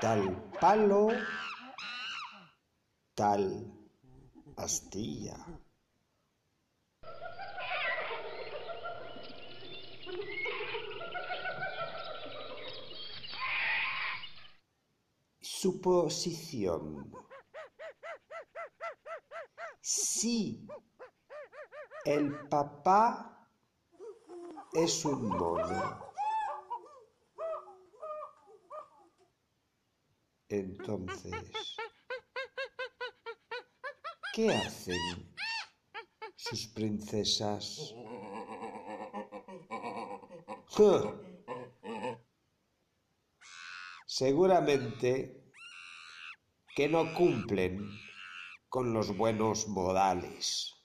Tal palo, tal astilla. Suposición. Si el papá es un mono, entonces, ¿qué hacen sus princesas? Seguramente que no cumplen con los buenos modales.